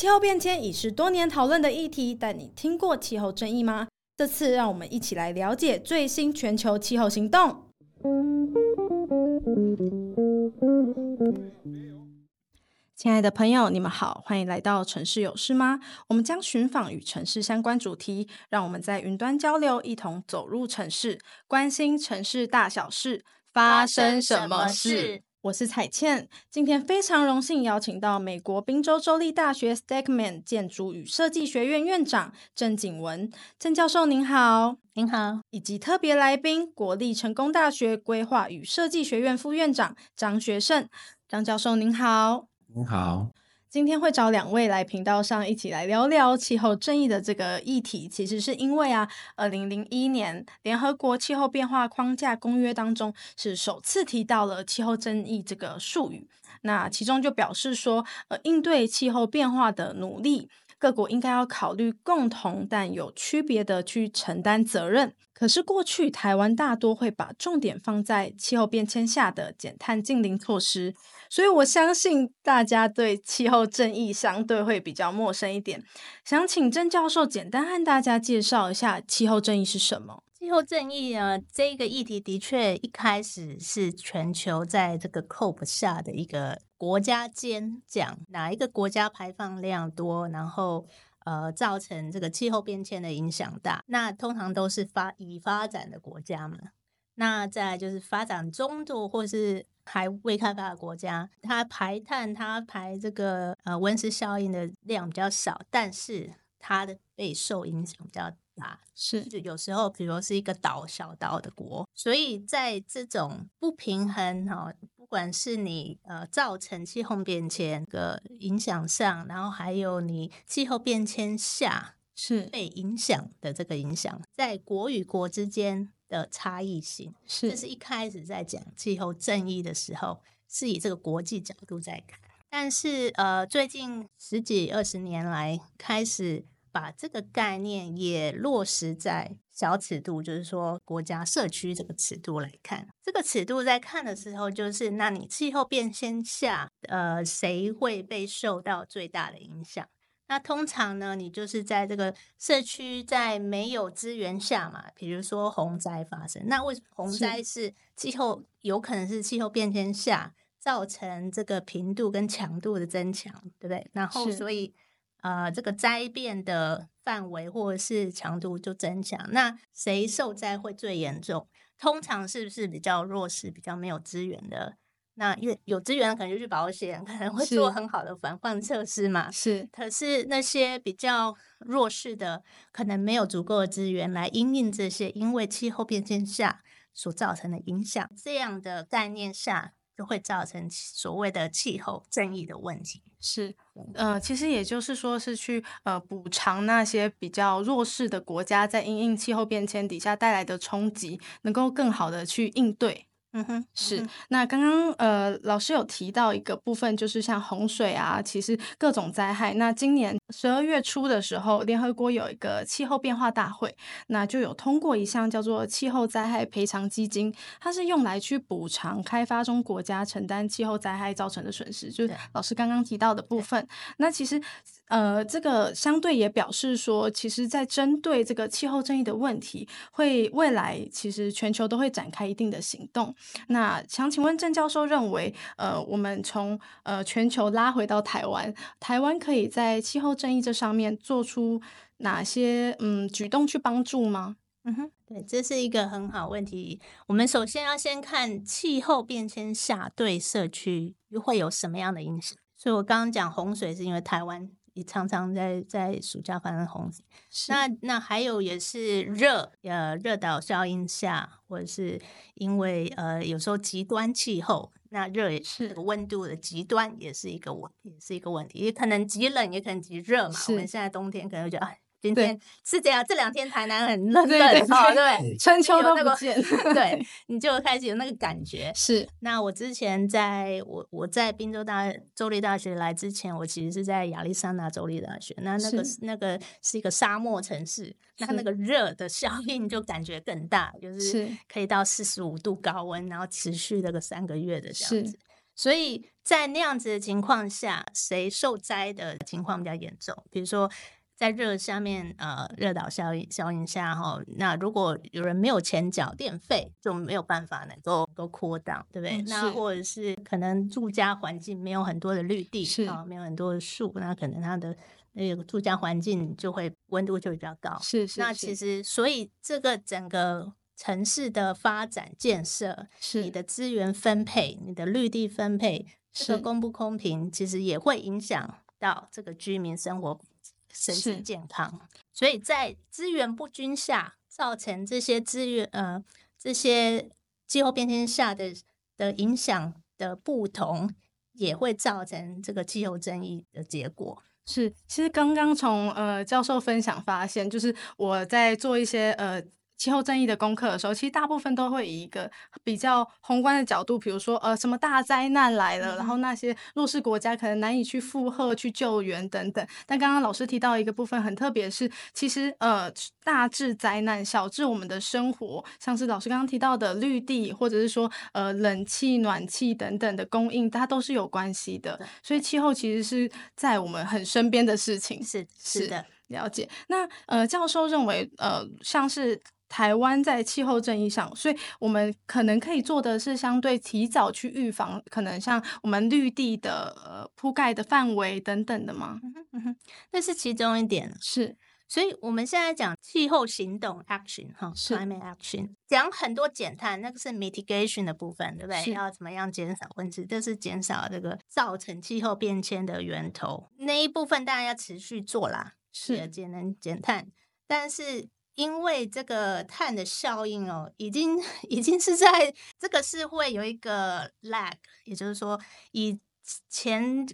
气候变迁已是多年讨论的议题，但你听过气候正义吗？这次让我们一起来了解最新全球气候行动。亲爱的朋友，你们好，欢迎来到城市有事吗？我们将寻访与城市相关主题，让我们在云端交流，一同走入城市，关心城市大小事，发生什么事？我是彩倩，今天非常荣幸邀请到美国宾州州立大学 Stegeman 建筑与设计学院院长郑景文。郑教授，您好，您好，以及特别来宾国立成功大学规划与设计学院副院长张学胜张教授，您好，您好。今天会找两位来频道上一起来聊聊气候正义的这个议题，其实是因为啊，二零零一年联合国气候变化框架公约当中是首次提到了气候正义这个术语，那其中就表示说，呃，应对气候变化的努力，各国应该要考虑共同但有区别的去承担责任。可是过去台湾大多会把重点放在气候变迁下的减碳净零措施。所以我相信大家对气候正义相对会比较陌生一点，想请郑教授简单和大家介绍一下气候正义是什么？气候正义呢，这个议题的确一开始是全球在这个 COP 下的一个国家间讲哪一个国家排放量多，然后呃造成这个气候变迁的影响大，那通常都是发已发展的国家嘛。那再就是发展中度或是还未开发的国家，它排碳、它排这个呃温室效应的量比较少，但是它的备受影响比较大。是，就有时候比如是一个岛小岛的国，所以在这种不平衡哈，不管是你呃造成气候变迁的影响上，然后还有你气候变迁下是被影响的这个影响，在国与国之间。的差异性是，这是一开始在讲气候正义的时候，是以这个国际角度在看。但是呃，最近十几二十年来，开始把这个概念也落实在小尺度，就是说国家社区这个尺度来看。这个尺度在看的时候，就是那你气候变迁下，呃，谁会被受到最大的影响？那通常呢，你就是在这个社区在没有资源下嘛，比如说洪灾发生，那为什么洪灾是气候有可能是气候变迁下造成这个频度跟强度的增强，对不对？然后所以呃，这个灾变的范围或者是强度就增强，那谁受灾会最严重？通常是不是比较弱势、比较没有资源的？那因为有资源，可能就去保险，可能会做很好的防范措施嘛。是，可是那些比较弱势的，可能没有足够的资源来因应这些因为气候变迁下所造成的影响。这样的概念下，就会造成所谓的气候正义的问题。是，呃，其实也就是说，是去呃补偿那些比较弱势的国家在因应气候变迁底下带来的冲击，能够更好的去应对。嗯哼，是。那刚刚呃，老师有提到一个部分，就是像洪水啊，其实各种灾害。那今年十二月初的时候，联合国有一个气候变化大会，那就有通过一项叫做气候灾害赔偿基金，它是用来去补偿开发中国家承担气候灾害造成的损失，就是老师刚刚提到的部分。那其实呃，这个相对也表示说，其实在针对这个气候正义的问题，会未来其实全球都会展开一定的行动。那想请问郑教授认为，呃，我们从呃全球拉回到台湾，台湾可以在气候正义这上面做出哪些嗯举动去帮助吗？嗯哼，对，这是一个很好问题。我们首先要先看气候变迁下对社区会有什么样的影响。所以我刚刚讲洪水是因为台湾。也常常在在暑假发生洪水，那那还有也是热呃热岛效应下，或者是因为呃有时候极端气候，那热也是这个温度的极端也是一个问也是一个问题，也可能极冷，也可能极热嘛。我们现在冬天可能会觉得哎。今天是这样，这两天台南很冷，冷哦，对，春秋都不见，对，你就开始有那个感觉。是，那我之前在我我在滨州大州立大学来之前，我其实是在亚利桑那州立大学，那那个那个是一个沙漠城市，那那个热的效应就感觉更大，就是可以到四十五度高温，然后持续那个三个月的这样子。所以在那样子的情况下，谁受灾的情况比较严重？比如说在热下面，呃，热岛效应效应下哈，那如果有人没有钱缴电费，就没有办法能够够 cool down，对不对？嗯、那或者是可能住家环境没有很多的绿地，是啊，没有很多的树，那可能它的那个住家环境就会温度就会比较高。是是，是。那其实，所以这个整个。城市的发展建设，是你的资源分配，你的绿地分配，这个公不公平，其实也会影响到这个居民生活、身体健康。所以在资源不均下，造成这些资源呃这些气候变迁下的的影响的不同，也会造成这个气候争议的结果。是，其实刚刚从呃教授分享发现，就是我在做一些呃。气候正义的功课的时候，其实大部分都会以一个比较宏观的角度，比如说呃什么大灾难来了，嗯、然后那些弱势国家可能难以去负荷、去救援等等。但刚刚老师提到一个部分很特别，是其实呃大至灾难，小至我们的生活，像是老师刚刚提到的绿地，或者是说呃冷气、暖气等等的供应，它都是有关系的。所以气候其实是在我们很身边的事情。是是的，了解。那呃教授认为呃像是。台湾在气候正义上，所以我们可能可以做的是相对提早去预防，可能像我们绿地的呃铺盖的范围等等的吗？嗯哼，嗯哼，那是其中一点。是，所以我们现在讲气候行动 action 哈，climate action，讲很多减碳，那个是 mitigation 的部分，对不对？要怎么样减少温室？这是减少这个造成气候变迁的源头那一部分，当然要持续做啦，是节能减碳，但是。因为这个碳的效应哦，已经 已经是在这个是会有一个 lag，也就是说，以前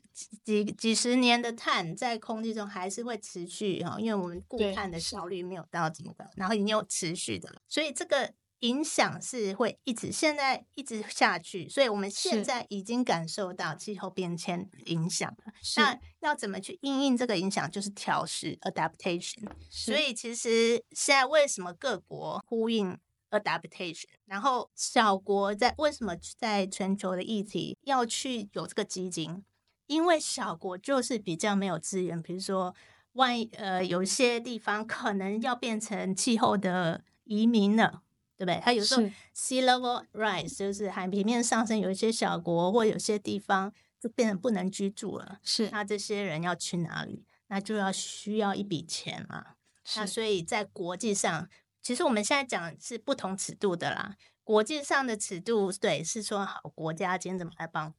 几几十年的碳在空气中还是会持续哈，因为我们固碳的效率没有到这么高，然后已经有持续的，所以这个。影响是会一直现在一直下去，所以我们现在已经感受到气候变迁影响了。那要怎么去应应这个影响？就是调适 （adaptation）。所以其实现在为什么各国呼应 adaptation，然后小国在为什么在全球的议题要去有这个基金？因为小国就是比较没有资源，比如说万一呃有些地方可能要变成气候的移民了。对不对？它有时候 sea level rise 就是海平面上升，有一些小国或有些地方就变成不能居住了。是，那这些人要去哪里？那就要需要一笔钱嘛。那所以在国际上，其实我们现在讲是不同尺度的啦。国际上的尺度，对，是说好国家间怎么来帮。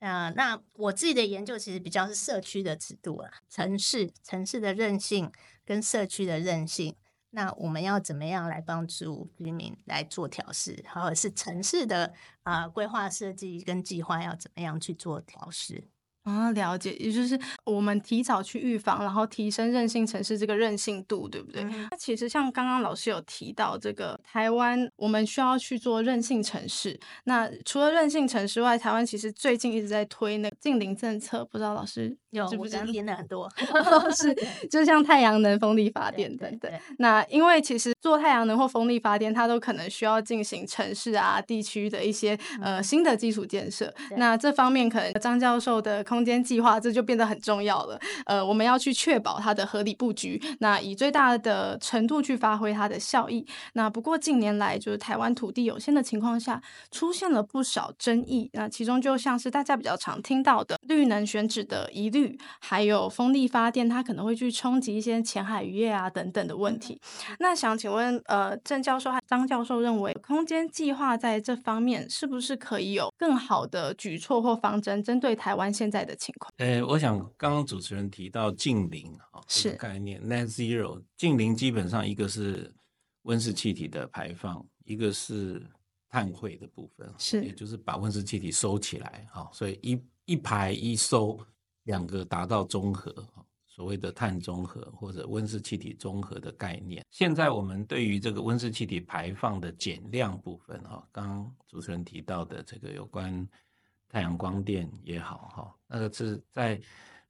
啊、呃，那我自己的研究其实比较是社区的尺度啦，城市城市的韧性跟社区的韧性。那我们要怎么样来帮助居民来做调试，或者是城市的啊规划设计跟计划要怎么样去做调试？啊，了解，也就是我们提早去预防，然后提升韧性城市这个韧性度，对不对？嗯、那其实像刚刚老师有提到这个台湾，我们需要去做韧性城市。那除了韧性城市外，台湾其实最近一直在推那个近零政策，不知道老师有不是听的很多，是就像太阳能、风力发电等等。那因为其实做太阳能或风力发电，它都可能需要进行城市啊、地区的一些呃新的基础建设。那这方面可能张教授的空空间计划，这就变得很重要了。呃，我们要去确保它的合理布局，那以最大的程度去发挥它的效益。那不过近年来，就是台湾土地有限的情况下，出现了不少争议。那其中就像是大家比较常听到的绿能选址的疑虑，还有风力发电它可能会去冲击一些浅海渔业啊等等的问题。那想请问，呃，郑教授和张教授认为，空间计划在这方面是不是可以有更好的举措或方针，针对台湾现在的情况，呃，我想刚刚主持人提到近零啊，这个概念 net zero，近零基本上一个是温室气体的排放，一个是碳汇的部分，是，也就是把温室气体收起来，哈，所以一一排一收，两个达到中和，所谓的碳中和或者温室气体中和的概念。现在我们对于这个温室气体排放的减量部分，哈，刚刚主持人提到的这个有关。太阳光电也好，哈，那个是在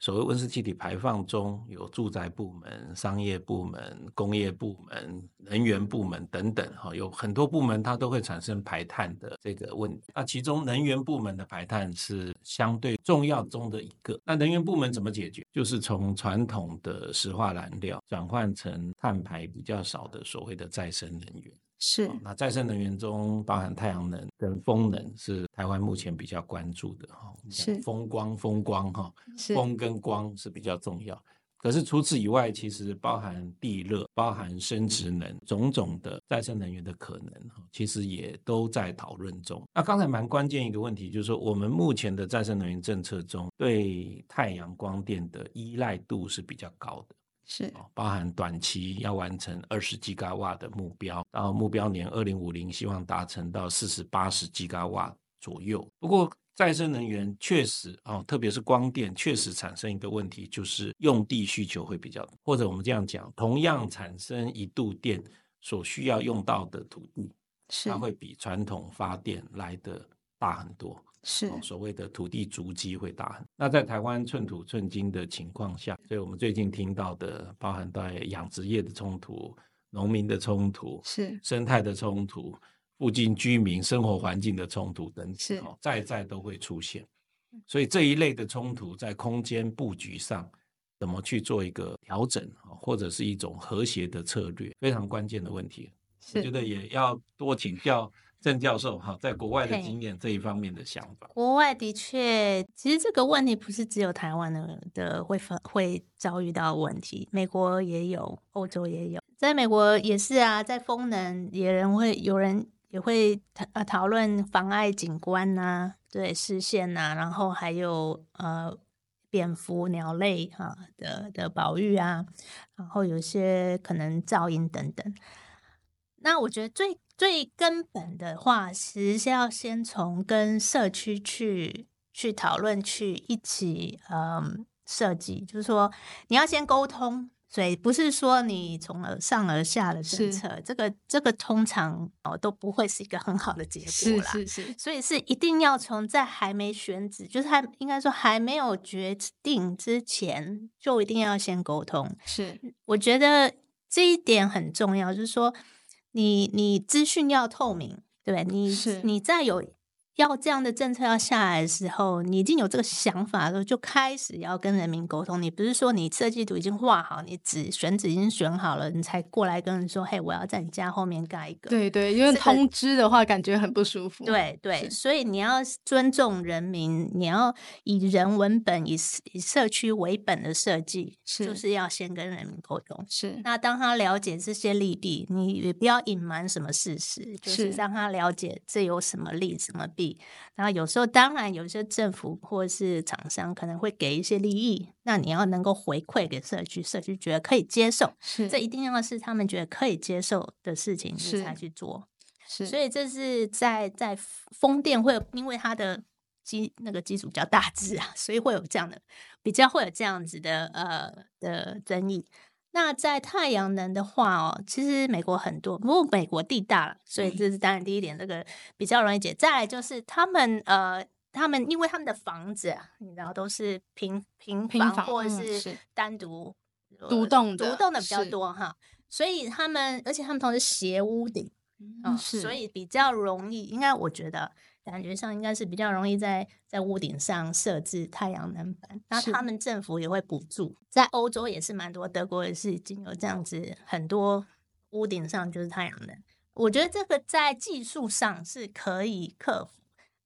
所谓温室气体排放中有住宅部门、商业部门、工业部门、能源部门等等，哈，有很多部门它都会产生排碳的这个问题。那其中能源部门的排碳是相对重要中的一个。那能源部门怎么解决？就是从传统的石化燃料转换成碳排比较少的所谓的再生能源。是，那再生能源中包含太阳能跟风能，是台湾目前比较关注的哈。是风光，风光哈，是风跟光是比较重要。可是除此以外，其实包含地热、包含生殖能，种种的再生能源的可能哈，其实也都在讨论中。那刚才蛮关键一个问题，就是说我们目前的再生能源政策中，对太阳光电的依赖度是比较高的。是，包含短期要完成二十吉瓦的目标，然后目标年二零五零希望达成到四十八十吉瓦左右。不过再生能源确实啊，特别是光电，确实产生一个问题，就是用地需求会比较，或者我们这样讲，同样产生一度电所需要用到的土地，它会比传统发电来的大很多。是所谓的土地足迹会大很。那在台湾寸土寸金的情况下，所以我们最近听到的，包含在养殖业的冲突、农民的冲突、是生态的冲突、附近居民生活环境的冲突等等，是在在都会出现。所以这一类的冲突在空间布局上怎么去做一个调整，或者是一种和谐的策略，非常关键的问题。我觉得也要多请教。郑教授哈，在国外的经验这一方面的想法，国外的确，其实这个问题不是只有台湾的的会会遭遇到问题，美国也有，欧洲也有，在美国也是啊，在风能也人会有人也会讨呃讨论妨碍景观呐、啊，对视线呐，然后还有呃蝙蝠鸟类哈的的保育啊，然后有些可能噪音等等，那我觉得最。最根本的话，其实是要先从跟社区去去讨论，去一起嗯设计，就是说你要先沟通，所以不是说你从而上而下的政策，这个这个通常哦都不会是一个很好的结果啦。是是是，所以是一定要从在还没选址，就是还应该说还没有决定之前，就一定要先沟通。是，我觉得这一点很重要，就是说。你你资讯要透明，对，你是。你再有要这样的政策要下来的时候，你已经有这个想法的时候，就开始要跟人民沟通。你不是说你设计图已经画好，你址选址已经选好了，你才过来跟人说，嘿，我要在你家后面盖一个。对对，因为通知的话，感觉很不舒服。对对，所以你要尊重人民，你要以人为本，以以社区为本的设计，是就是要先跟人民沟通。是，那当他了解这些利弊，你也不要隐瞒什么事实，就是让他了解这有什么利什么弊。然后有时候，当然有些政府或是厂商可能会给一些利益，那你要能够回馈给社区，社区觉得可以接受，是这一定要是他们觉得可以接受的事情，你才去做。是，所以这是在在风电会有，因为它的基那个基础比较大致啊，所以会有这样的比较会有这样子的呃的争议。那在太阳能的话哦，其实美国很多，不过美国地大了，所以这是当然第一点，这个比较容易解。再来就是他们呃，他们因为他们的房子，你知道都是平平房或者是单独独栋独栋的比较多哈，所以他们而且他们同时斜屋顶，嗯，是，所以比较容易，应该我觉得。感觉上应该是比较容易在在屋顶上设置太阳能板，那他们政府也会补助，在欧洲也是蛮多，德国也是已经有这样子，很多屋顶上就是太阳能。我觉得这个在技术上是可以克服。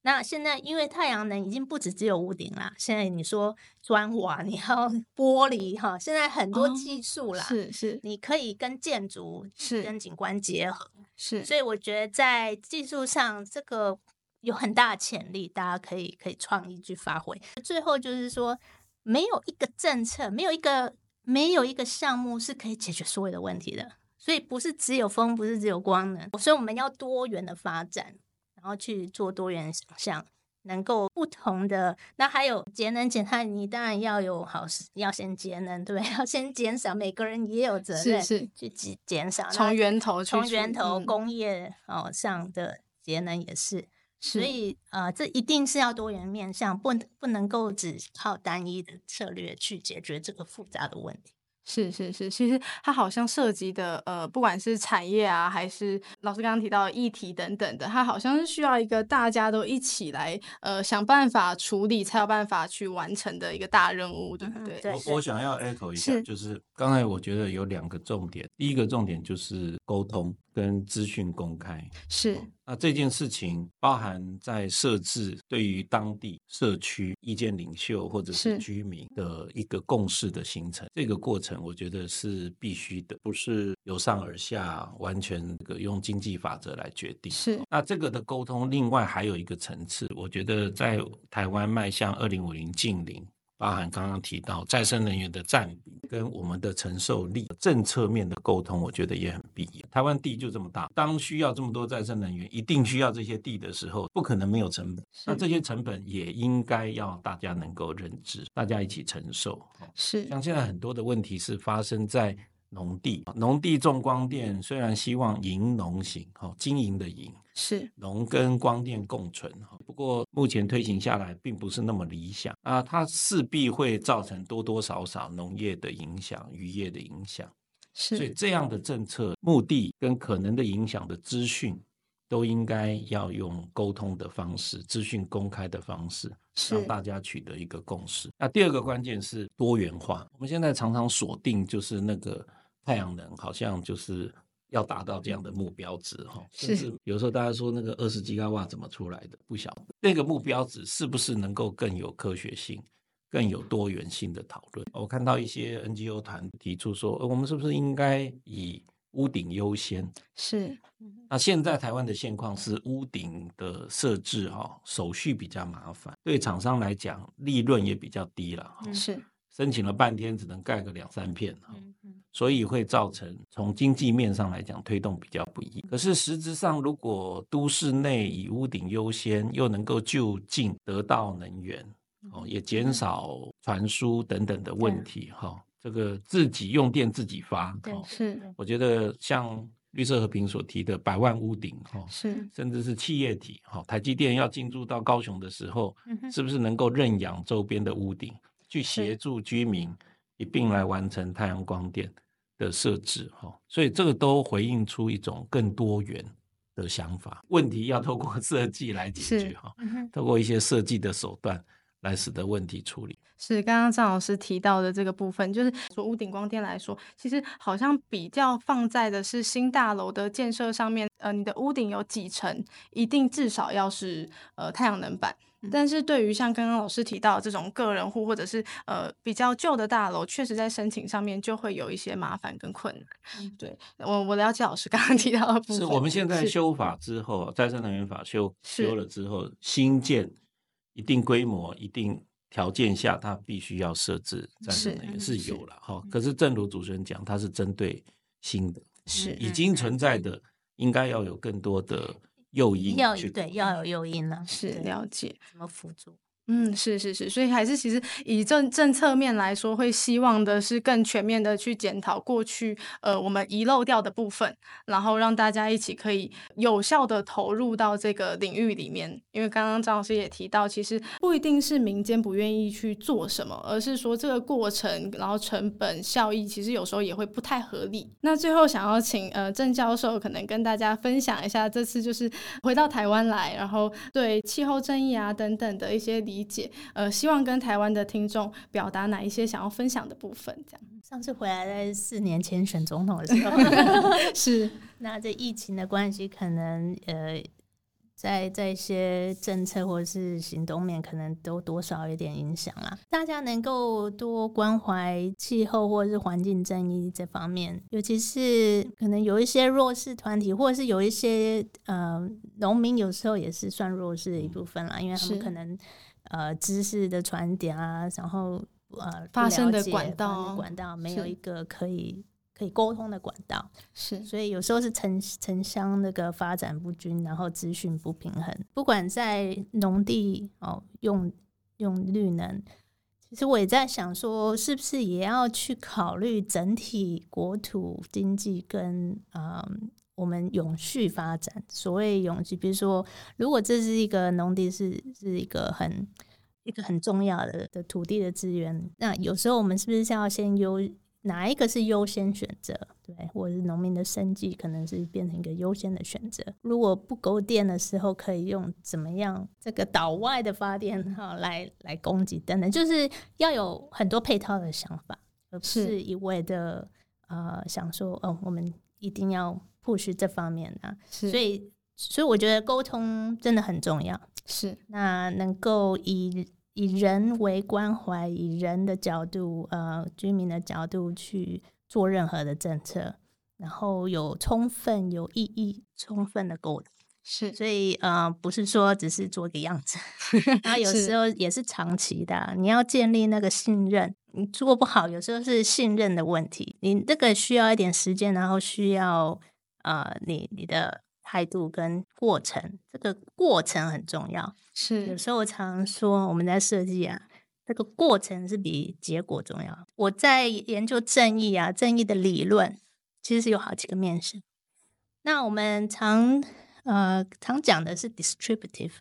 那现在因为太阳能已经不止只有屋顶啦，现在你说砖瓦，你要 玻璃哈，现在很多技术啦，是是，你可以跟建筑是跟景观结合，是，所以我觉得在技术上这个。有很大的潜力，大家可以可以创意去发挥。最后就是说，没有一个政策，没有一个没有一个项目是可以解决所有的问题的。所以不是只有风，不是只有光能。所以我们要多元的发展，然后去做多元想象，能够不同的。那还有节能减碳，你当然要有好，要先节能，对，要先减少。每个人也有责任是是去减减少，从源头从源头工业哦上的节能也是。所以呃，这一定是要多元面向，不不能够只靠单一的策略去解决这个复杂的问题。是是是，其实它好像涉及的呃，不管是产业啊，还是老师刚刚提到的议题等等的，它好像是需要一个大家都一起来呃想办法处理，才有办法去完成的一个大任务，对不对？对，我我想要 echo 一下，是就是刚才我觉得有两个重点，第一个重点就是沟通。跟资讯公开是，那这件事情包含在设置对于当地社区意见领袖或者是居民的一个共识的形成，这个过程我觉得是必须的，不是由上而下完全这个用经济法则来决定。是，那这个的沟通，另外还有一个层次，我觉得在台湾迈向二零五零近零。包含刚刚提到再生能源的占比跟我们的承受力，政策面的沟通，我觉得也很必要。台湾地就这么大，当需要这么多再生能源，一定需要这些地的时候，不可能没有成本。那这些成本也应该要大家能够认知，大家一起承受。是，像现在很多的问题是发生在。农地，农地种光电，虽然希望营农型，哈，经营的营是。农跟光电共存，哈，不过目前推行下来并不是那么理想。啊，它势必会造成多多少少农业的影响、渔业的影响，是，所以这样的政策目的跟可能的影响的资讯，都应该要用沟通的方式、资讯公开的方式，让大家取得一个共识。那第二个关键是多元化，我们现在常常锁定就是那个。太阳能好像就是要达到这样的目标值哈，甚至有时候大家说那个二十吉瓦怎么出来的，不晓得那个目标值是不是能够更有科学性、更有多元性的讨论。我看到一些 NGO 团提出说，我们是不是应该以屋顶优先？是。那现在台湾的现况是屋顶的设置哈，手续比较麻烦，对厂商来讲利润也比较低了。是。申请了半天，只能盖个两三片，所以会造成从经济面上来讲推动比较不易。可是实质上，如果都市内以屋顶优先，又能够就近得到能源，哦，也减少传输等等的问题，哈，这个自己用电自己发，是。我觉得像绿色和平所提的百万屋顶，哈，是，甚至是企业体，哈，台积电要进驻到高雄的时候，是不是能够认养周边的屋顶？去协助居民一并来完成太阳光电的设置，哈，所以这个都回应出一种更多元的想法。问题要透过 设计来解决，哈，透过一些设计的手段来使得问题处理。是刚刚张老师提到的这个部分，就是说屋顶光电来说，其实好像比较放在的是新大楼的建设上面，呃，你的屋顶有几层，一定至少要是呃太阳能板。但是对于像刚刚老师提到这种个人户或者是呃比较旧的大楼，确实在申请上面就会有一些麻烦跟困难。嗯、对我我了解老师刚刚提到的部分。是我们现在修法之后，再生能源法修修了之后，新建一定规模、一定条件下，它必须要设置再生能源是，是有了哈。可是正如主持人讲，它是针对新的，是已经存在的，应该要有更多的。诱因要对要有诱因呢，是了解怎么辅助。嗯，是是是，所以还是其实以政政策面来说，会希望的是更全面的去检讨过去呃我们遗漏掉的部分，然后让大家一起可以有效的投入到这个领域里面。因为刚刚张老师也提到，其实不一定是民间不愿意去做什么，而是说这个过程，然后成本效益其实有时候也会不太合理。那最后想要请呃郑教授可能跟大家分享一下，这次就是回到台湾来，然后对气候正义啊等等的一些理。理解，呃，希望跟台湾的听众表达哪一些想要分享的部分？这样，上次回来在四年前选总统的时候，是那这疫情的关系，可能呃。在在一些政策或者是行动面，可能都多少有点影响啦。大家能够多关怀气候或者是环境正义这方面，尤其是可能有一些弱势团体，或者是有一些呃农民，有时候也是算弱势的一部分啦，因为他们可能呃知识的传递啊，然后呃发生的管道管道没有一个可以。可以沟通的管道是，所以有时候是城城乡那个发展不均，然后资讯不平衡。不管在农地哦，用用绿能，其实我也在想说，是不是也要去考虑整体国土经济跟嗯我们永续发展。所谓永续，比如说，如果这是一个农地是，是是一个很一个很重要的的土地的资源，那有时候我们是不是要先优？哪一个是优先选择？对，或者是农民的生计可能是变成一个优先的选择。如果不够电的时候，可以用怎么样这个岛外的发电哈来来供给等等，就是要有很多配套的想法，而不是一味的呃想说哦，我们一定要 push 这方面啊。所以，所以我觉得沟通真的很重要。是，那能够以。以人为关怀，以人的角度，呃，居民的角度去做任何的政策，然后有充分、有意义、充分的沟通。是，所以呃，不是说只是做个样子，然后有时候也是长期的啊。你要建立那个信任，你做不好，有时候是信任的问题。你这个需要一点时间，然后需要呃，你你的。态度跟过程，这个过程很重要。是，有时候我常说，我们在设计啊，这个过程是比结果重要。我在研究正义啊，正义的理论其实是有好几个面向。那我们常呃常讲的是 distributive，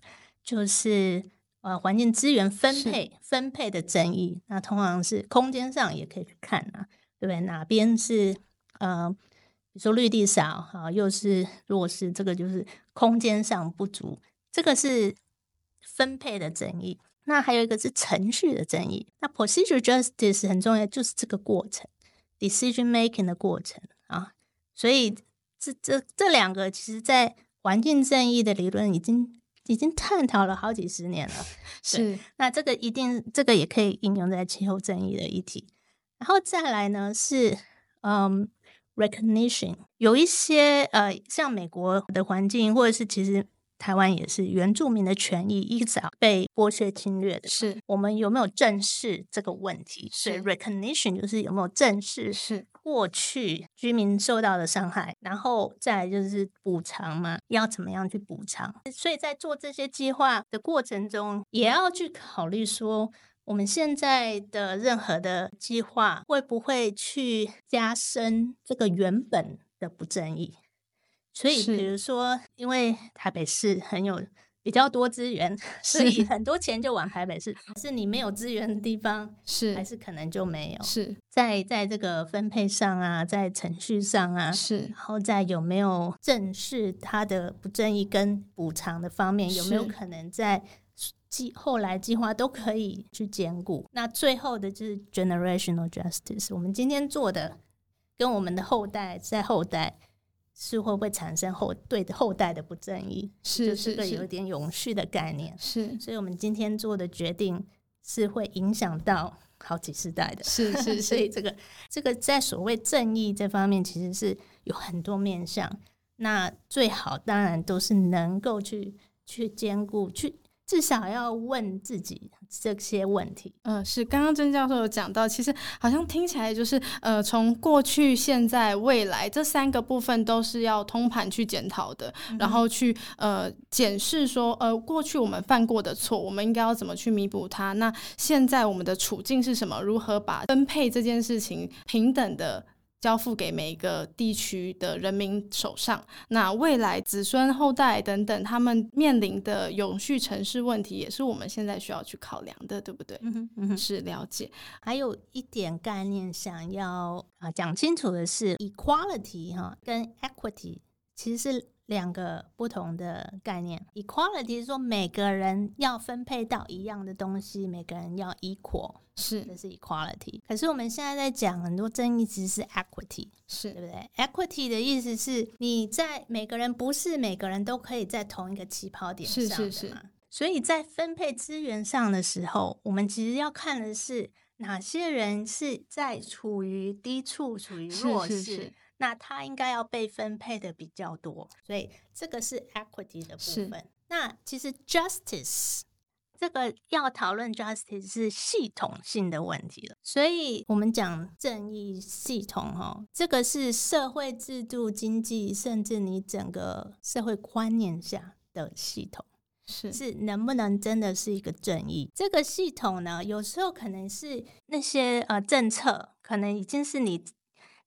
就是呃环境资源分配分配的正义。那通常是空间上也可以去看啊，对不对？哪边是呃。比如说绿地少啊，又是弱势，这个就是空间上不足，这个是分配的争议。那还有一个是程序的争议。那 procedure justice 很重要，就是这个过程，decision making 的过程啊。所以这这这两个，其实在环境正义的理论已经已经探讨了好几十年了。是，那这个一定这个也可以应用在气候正义的议题。然后再来呢是嗯。Recognition 有一些呃，像美国的环境，或者是其实台湾也是原住民的权益一早被剥削侵略的，是我们有没有正视这个问题？是 recognition 就是有没有正视是过去居民受到的伤害，然后再来就是补偿嘛，要怎么样去补偿？所以在做这些计划的过程中，也要去考虑说。我们现在的任何的计划会不会去加深这个原本的不正义？所以，比如说，因为台北市很有比较多资源，所以很多钱就往台北市。是你没有资源的地方，是还是可能就没有？是在在这个分配上啊，在程序上啊，是，然后在有没有正视它的不正义跟补偿的方面，有没有可能在？计后来计划都可以去兼顾，那最后的就是 generational justice。我们今天做的，跟我们的后代在后代是会不会产生后对的后代的不正义？是是个有点永续的概念。是，所以我们今天做的决定是会影响到好几世代的。是是，是，所以这个这个在所谓正义这方面，其实是有很多面向。那最好当然都是能够去去兼顾去。至少要问自己这些问题。嗯、呃，是刚刚曾教授有讲到，其实好像听起来就是，呃，从过去、现在、未来这三个部分都是要通盘去检讨的，嗯、然后去呃检视说，呃，过去我们犯过的错，我们应该要怎么去弥补它？那现在我们的处境是什么？如何把分配这件事情平等的？交付给每一个地区的人民手上，那未来子孙后代等等，他们面临的永续城市问题，也是我们现在需要去考量的，对不对？嗯，嗯，是了解。还有一点概念想要啊讲清楚的是，equality 哈跟 equity 其实是。两个不同的概念，equality 是说每个人要分配到一样的东西，每个人要 equal，是这是 equality。可是我们现在在讲很多争议，其实是 equity，是对不对？equity 的意思是你在每个人不是每个人都可以在同一个起跑点上的嘛？是是是。所以在分配资源上的时候，我们其实要看的是哪些人是在处于低处、处于弱势。是是是那他应该要被分配的比较多，所以这个是 equity 的部分。那其实 justice 这个要讨论 justice 是系统性的问题了。所以我们讲正义系统哦，这个是社会制度、经济，甚至你整个社会观念下的系统，是是能不能真的是一个正义？这个系统呢，有时候可能是那些呃政策，可能已经是你。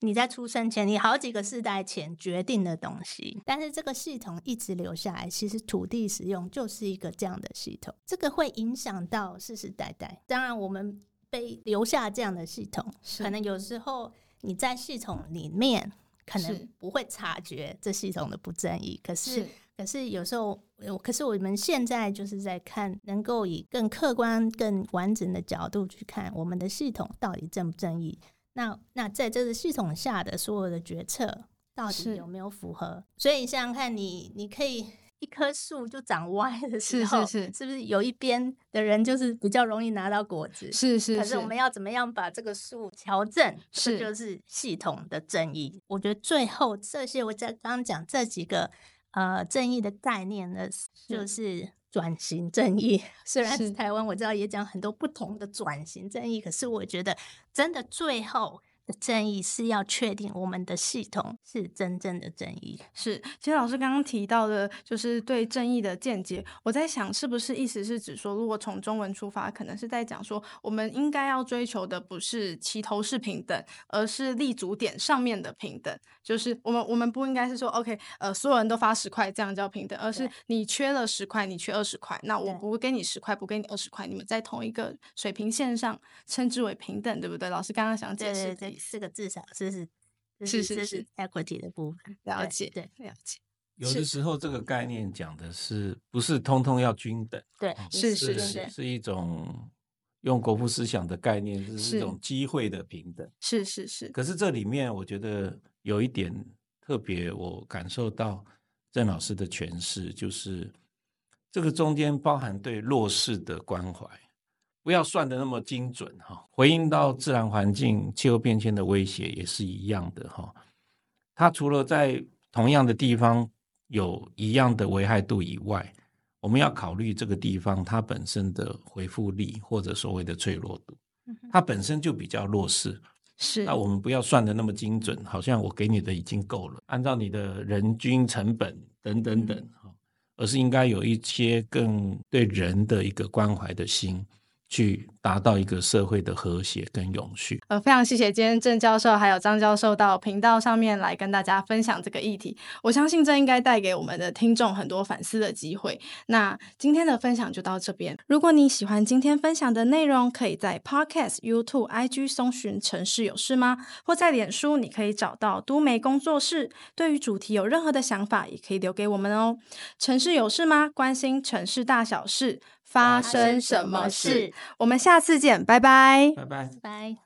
你在出生前，你好几个世代前决定的东西，但是这个系统一直留下来，其实土地使用就是一个这样的系统，这个会影响到世世代代。当然，我们被留下这样的系统，可能有时候你在系统里面可能不会察觉这系统的不正义，可是，是可是有时候，可是我们现在就是在看，能够以更客观、更完整的角度去看我们的系统到底正不正义。那那在这个系统下的所有的决策到底有没有符合？所以你想想看你，你你可以一棵树就长歪的时候，是是是，是不是有一边的人就是比较容易拿到果子？是是是。可是我们要怎么样把这个树调正？是，这就是系统的正义。我觉得最后这些我在刚刚讲这几个呃正义的概念呢，就是。转型正义，虽然是台湾，我知道也讲很多不同的转型正义，可是我觉得真的最后。正义是要确定我们的系统是真正的正义。是，其实老师刚刚提到的，就是对正义的见解。我在想，是不是意思是指说，如果从中文出发，可能是在讲说，我们应该要追求的不是齐头式平等，而是立足点上面的平等。就是我们我们不应该是说，OK，呃，所有人都发十块，这样叫平等，而是你缺了十块，你缺二十块，那我不给你十块，不给你二十块，你们在同一个水平线上，称之为平等，对不对？老师刚刚想解释。对对对四个至少这是是是是 equity 的部分，了解对，了解。有的时候这个概念讲的是不是通通要均等？对，是是是是，是一种用国父思想的概念，是一种机会的平等。是是是。可是这里面我觉得有一点特别，我感受到郑老师的诠释，就是这个中间包含对弱势的关怀。不要算得那么精准哈，回应到自然环境、气候变迁的威胁也是一样的哈。它除了在同样的地方有一样的危害度以外，我们要考虑这个地方它本身的回复力或者所谓的脆弱度，它本身就比较弱势。是，那我们不要算得那么精准，好像我给你的已经够了，按照你的人均成本等等等哈，而是应该有一些更对人的一个关怀的心。去达到一个社会的和谐跟永续。呃，非常谢谢今天郑教授还有张教授到频道上面来跟大家分享这个议题。我相信这应该带给我们的听众很多反思的机会。那今天的分享就到这边。如果你喜欢今天分享的内容，可以在 Podcast、YouTube、IG 搜寻“城市有事吗”，或在脸书你可以找到都媒工作室。对于主题有任何的想法，也可以留给我们哦。城市有事吗？关心城市大小事。发生什么事？我们下次见，拜拜，拜拜，拜。